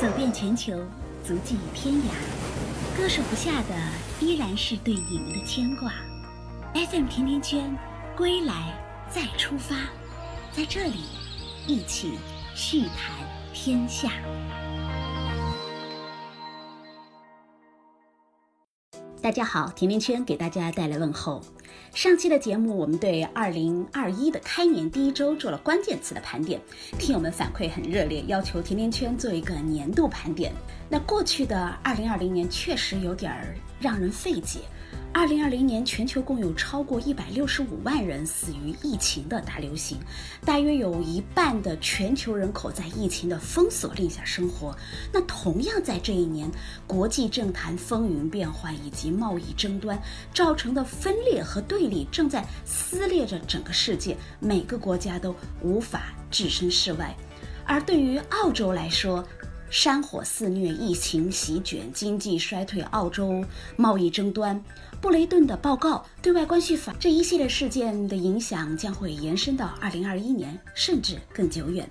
走遍全球，足迹天涯，割舍不下的依然是对你们的牵挂。FM 甜甜圈，归来再出发，在这里一起续谈天下。大家好，甜甜圈给大家带来问候。上期的节目，我们对二零二一的开年第一周做了关键词的盘点，听友们反馈很热烈，要求甜甜圈做一个年度盘点。那过去的二零二零年确实有点儿让人费解。二零二零年，全球共有超过一百六十五万人死于疫情的大流行，大约有一半的全球人口在疫情的封锁令下生活。那同样在这一年，国际政坛风云变幻以及贸易争端造成的分裂和对立，正在撕裂着整个世界，每个国家都无法置身事外。而对于澳洲来说，山火肆虐，疫情席卷，经济衰退，澳洲贸易争端，布雷顿的报告，对外关系法这一系列事件的影响将会延伸到二零二一年，甚至更久远。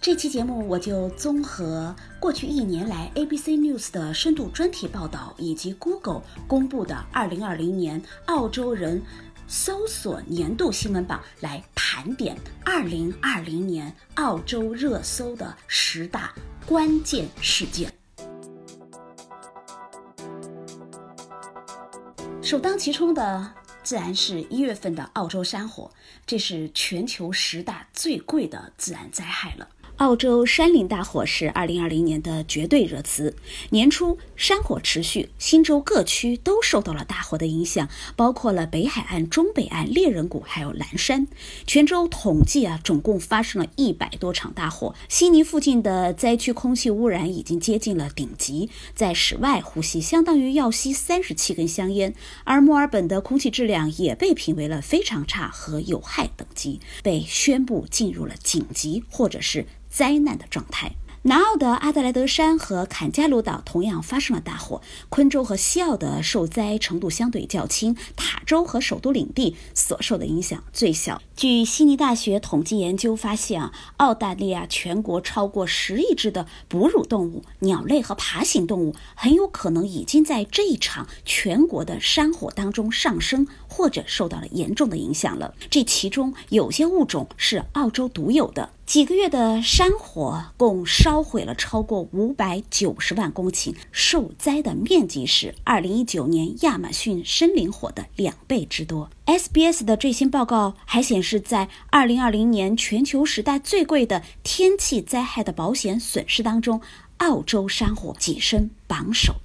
这期节目我就综合过去一年来 ABC News 的深度专题报道，以及 Google 公布的二零二零年澳洲人搜索年度新闻榜来盘点二零二零年澳洲热搜的十大。关键事件，首当其冲的自然是一月份的澳洲山火，这是全球十大最贵的自然灾害了。澳洲山林大火是2020年的绝对热词。年初山火持续，新州各区都受到了大火的影响，包括了北海岸、中北岸、猎人谷还有蓝山。全州统计啊，总共发生了一百多场大火。悉尼附近的灾区空气污染已经接近了顶级，在室外呼吸相当于要吸三十七根香烟。而墨尔本的空气质量也被评为了非常差和有害等级，被宣布进入了紧急或者是。灾难的状态。南澳的阿德莱德山和坎加鲁岛同样发生了大火，昆州和西澳的受灾程度相对较轻，塔州和首都领地所受的影响最小。据悉尼大学统计研究发现啊，澳大利亚全国超过十亿只的哺乳动物、鸟类和爬行动物很有可能已经在这一场全国的山火当中上升或者受到了严重的影响了。这其中有些物种是澳洲独有的。几个月的山火共烧毁了超过五百九十万公顷，受灾的面积是二零一九年亚马逊森林火的两倍之多。SBS 的最新报告还显示，在二零二零年全球十大最贵的天气灾害的保险损失当中，澳洲山火跻身榜首。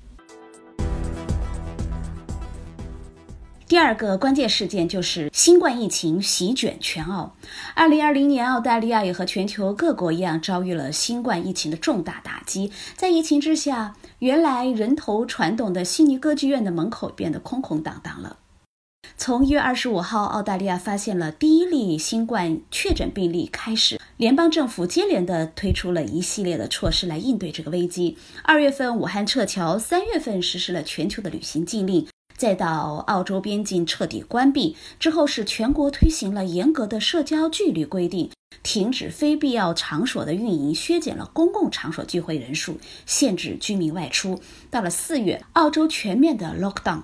第二个关键事件就是新冠疫情席卷全澳。二零二零年，澳大利亚也和全球各国一样遭遇了新冠疫情的重大打击。在疫情之下，原来人头攒动的悉尼歌剧院的门口变得空空荡荡了。从一月二十五号，澳大利亚发现了第一例新冠确诊病例开始，联邦政府接连的推出了一系列的措施来应对这个危机。二月份，武汉撤侨；三月份，实施了全球的旅行禁令。再到澳洲边境彻底关闭之后，是全国推行了严格的社交距离规定，停止非必要场所的运营，削减了公共场所聚会人数，限制居民外出。到了四月，澳洲全面的 lockdown。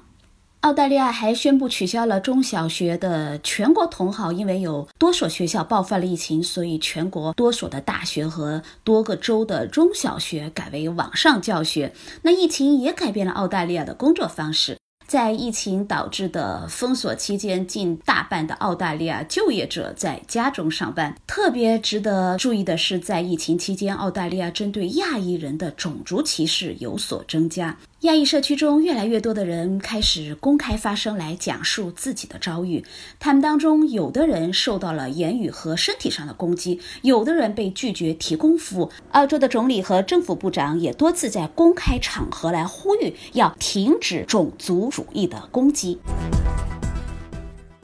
澳大利亚还宣布取消了中小学的全国统考，因为有多所学校爆发了疫情，所以全国多所的大学和多个州的中小学改为网上教学。那疫情也改变了澳大利亚的工作方式。在疫情导致的封锁期间，近大半的澳大利亚就业者在家中上班。特别值得注意的是，在疫情期间，澳大利亚针对亚裔人的种族歧视有所增加。亚裔社区中，越来越多的人开始公开发声来讲述自己的遭遇。他们当中，有的人受到了言语和身体上的攻击，有的人被拒绝提供服务。澳洲的总理和政府部长也多次在公开场合来呼吁要停止种族主义的攻击。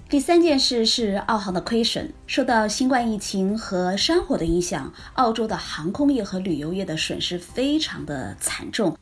第三件事是澳航的亏损，受到新冠疫情和山火的影响，澳洲的航空业和旅游业的损失非常的惨重。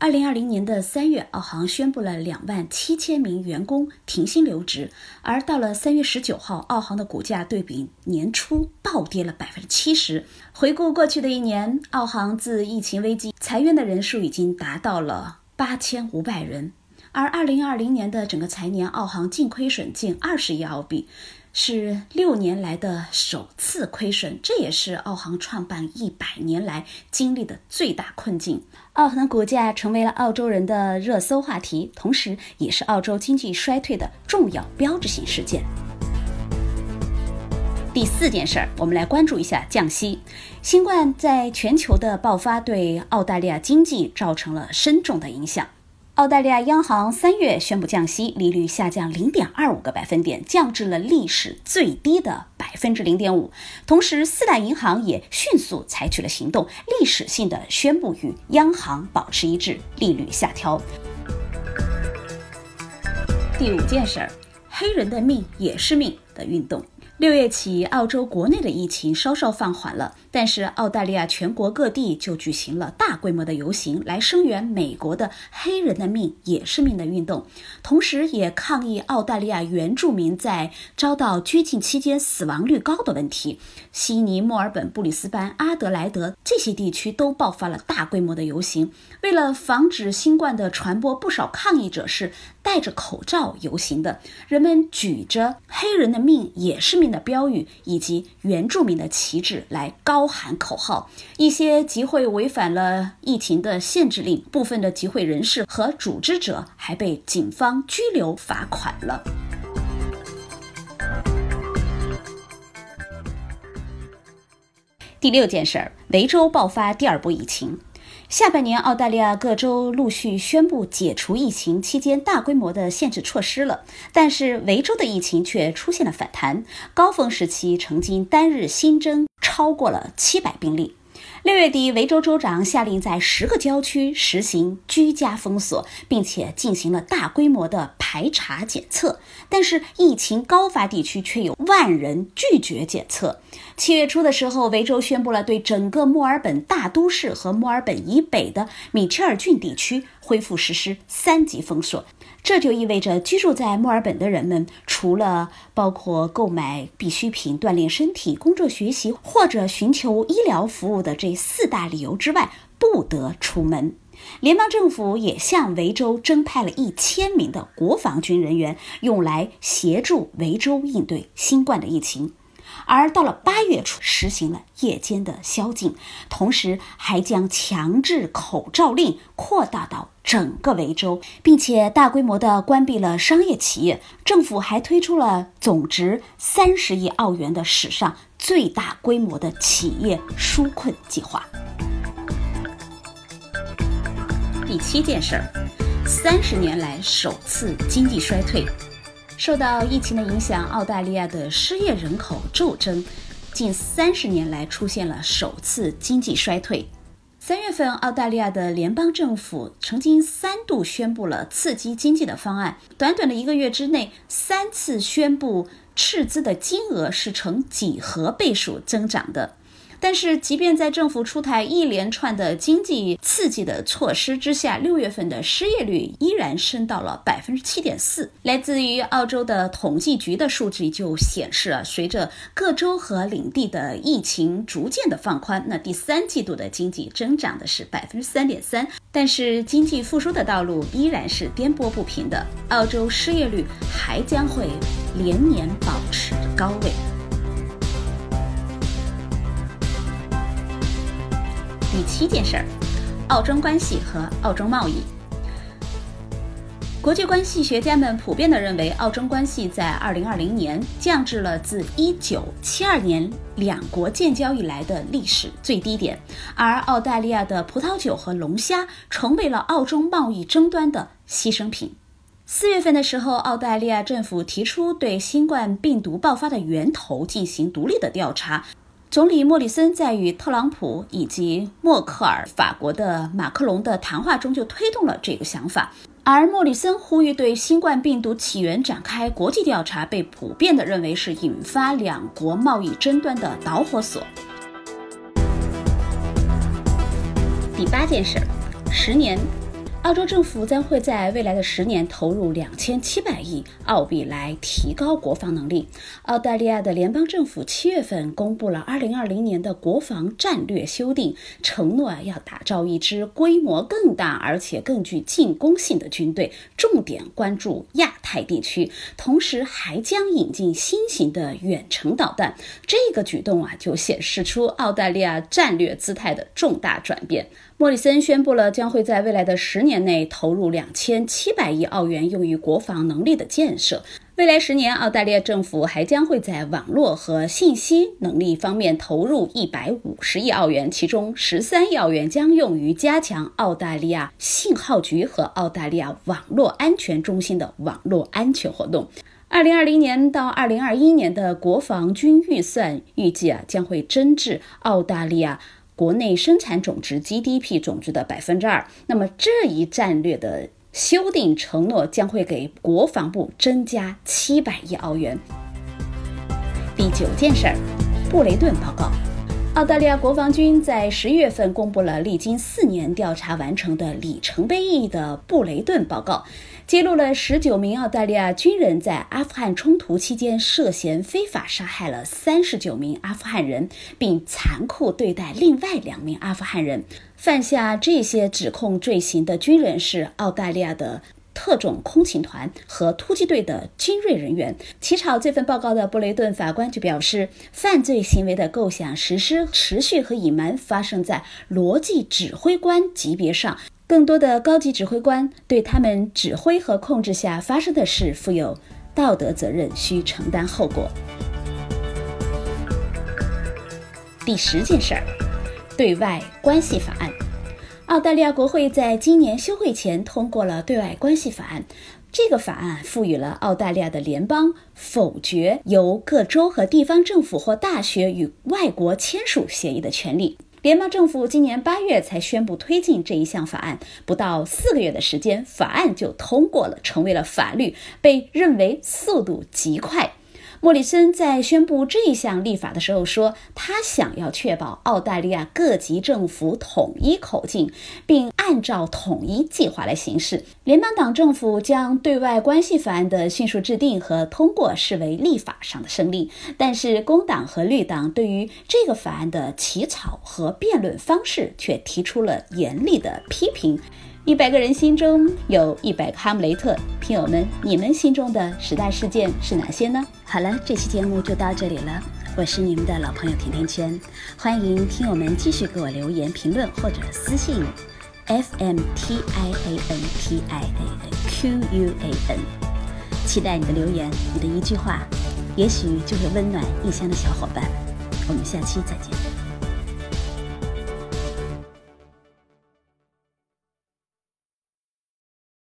二零二零年的三月，澳航宣布了两万七千名员工停薪留职，而到了三月十九号，澳航的股价对比年初暴跌了百分之七十。回顾过去的一年，澳航自疫情危机裁员的人数已经达到了八千五百人，而二零二零年的整个财年，澳航净亏损近二十亿澳币。是六年来的首次亏损，这也是澳航创办一百年来经历的最大困境。澳航的股价成为了澳洲人的热搜话题，同时也是澳洲经济衰退的重要标志性事件。第四件事儿，我们来关注一下降息。新冠在全球的爆发对澳大利亚经济造成了深重的影响。澳大利亚央行三月宣布降息，利率下降零点二五个百分点，降至了历史最低的百分之零点五。同时，四大银行也迅速采取了行动，历史性的宣布与央行保持一致，利率下调。第五件事儿，黑人的命也是命的运动。六月起，澳洲国内的疫情稍稍放缓了，但是澳大利亚全国各地就举行了大规模的游行，来声援美国的“黑人的命也是命”的运动，同时也抗议澳大利亚原住民在遭到拘禁期间死亡率高的问题。悉尼、墨尔本、布里斯班、阿德莱德这些地区都爆发了大规模的游行。为了防止新冠的传播，不少抗议者是戴着口罩游行的，人们举着“黑人的命也是命”。的标语以及原住民的旗帜来高喊口号，一些集会违反了疫情的限制令，部分的集会人士和组织者还被警方拘留罚款了。第六件事儿，维州爆发第二波疫情。下半年，澳大利亚各州陆续宣布解除疫情期间大规模的限制措施了，但是维州的疫情却出现了反弹，高峰时期曾经单日新增超过了七百病例。六月底，维州州长下令在十个郊区实行居家封锁，并且进行了大规模的排查检测。但是，疫情高发地区却有万人拒绝检测。七月初的时候，维州宣布了对整个墨尔本大都市和墨尔本以北的米切尔郡地区恢复实施三级封锁。这就意味着，居住在墨尔本的人们，除了包括购买必需品、锻炼身体、工作学习或者寻求医疗服务的这四大理由之外，不得出门。联邦政府也向维州增派了一千名的国防军人员，用来协助维州应对新冠的疫情。而到了八月初，实行了夜间的宵禁，同时还将强制口罩令扩大到整个维州，并且大规模的关闭了商业企业。政府还推出了总值三十亿澳元的史上最大规模的企业纾困计划。第七件事儿，三十年来首次经济衰退。受到疫情的影响，澳大利亚的失业人口骤增，近三十年来出现了首次经济衰退。三月份，澳大利亚的联邦政府曾经三度宣布了刺激经济的方案，短短的一个月之内，三次宣布斥资的金额是呈几何倍数增长的。但是，即便在政府出台一连串的经济刺激的措施之下，六月份的失业率依然升到了百分之七点四。来自于澳洲的统计局的数据就显示了，随着各州和领地的疫情逐渐的放宽，那第三季度的经济增长的是百分之三点三。但是，经济复苏的道路依然是颠簸不平的，澳洲失业率还将会连年保持高位。第七件事儿，澳中关系和澳中贸易。国际关系学家们普遍地认为，澳中关系在二零二零年降至了自一九七二年两国建交以来的历史最低点，而澳大利亚的葡萄酒和龙虾成为了澳中贸易争端的牺牲品。四月份的时候，澳大利亚政府提出对新冠病毒爆发的源头进行独立的调查。总理莫里森在与特朗普以及默克尔、法国的马克龙的谈话中就推动了这个想法，而莫里森呼吁对新冠病毒起源展开国际调查，被普遍的认为是引发两国贸易争端的导火索。第八件事，十年。澳洲政府将会在未来的十年投入两千七百亿澳币来提高国防能力。澳大利亚的联邦政府七月份公布了二零二零年的国防战略修订，承诺要打造一支规模更大而且更具进攻性的军队，重点关注亚太地区，同时还将引进新型的远程导弹。这个举动啊，就显示出澳大利亚战略姿态的重大转变。莫里森宣布了将会在未来的十年年内投入两千七百亿澳元用于国防能力的建设。未来十年，澳大利亚政府还将会在网络和信息能力方面投入一百五十亿澳元，其中十三亿澳元将用于加强澳大利亚信号局和澳大利亚网络安全中心的网络安全活动。二零二零年到二零二一年的国防军预算预计啊将会增至澳大利亚。国内生产总值 GDP 总值的百分之二，那么这一战略的修订承诺将会给国防部增加七百亿澳元。第九件事儿，布雷顿报告。澳大利亚国防军在十一月份公布了历经四年调查完成的里程碑意义的布雷顿报告，揭露了十九名澳大利亚军人在阿富汗冲突期间涉嫌非法杀害了三十九名阿富汗人，并残酷对待另外两名阿富汗人。犯下这些指控罪行的军人是澳大利亚的。特种空勤团和突击队的精锐人员。起草这份报告的布雷顿法官就表示，犯罪行为的构想、实施、持续和隐瞒发生在逻辑指挥官级别上。更多的高级指挥官对他们指挥和控制下发生的事负有道德责任，需承担后果。第十件事儿，对外关系法案。澳大利亚国会在今年休会前通过了对外关系法案。这个法案赋予了澳大利亚的联邦否决由各州和地方政府或大学与外国签署协议的权利。联邦政府今年八月才宣布推进这一项法案，不到四个月的时间，法案就通过了，成为了法律，被认为速度极快。莫里森在宣布这一项立法的时候说，他想要确保澳大利亚各级政府统一口径，并按照统一计划来行事。联邦党政府将对外关系法案的迅速制定和通过视为立法上的胜利，但是工党和绿党对于这个法案的起草和辩论方式却提出了严厉的批评。一百个人心中有一百个哈姆雷特，听友们，你们心中的十大事件是哪些呢？好了，这期节目就到这里了，我是你们的老朋友甜甜圈，欢迎听友们继续给我留言评论或者私信，f m t i a n t i a n q u a n，期待你的留言，你的一句话，也许就会温暖异乡的小伙伴。我们下期再见。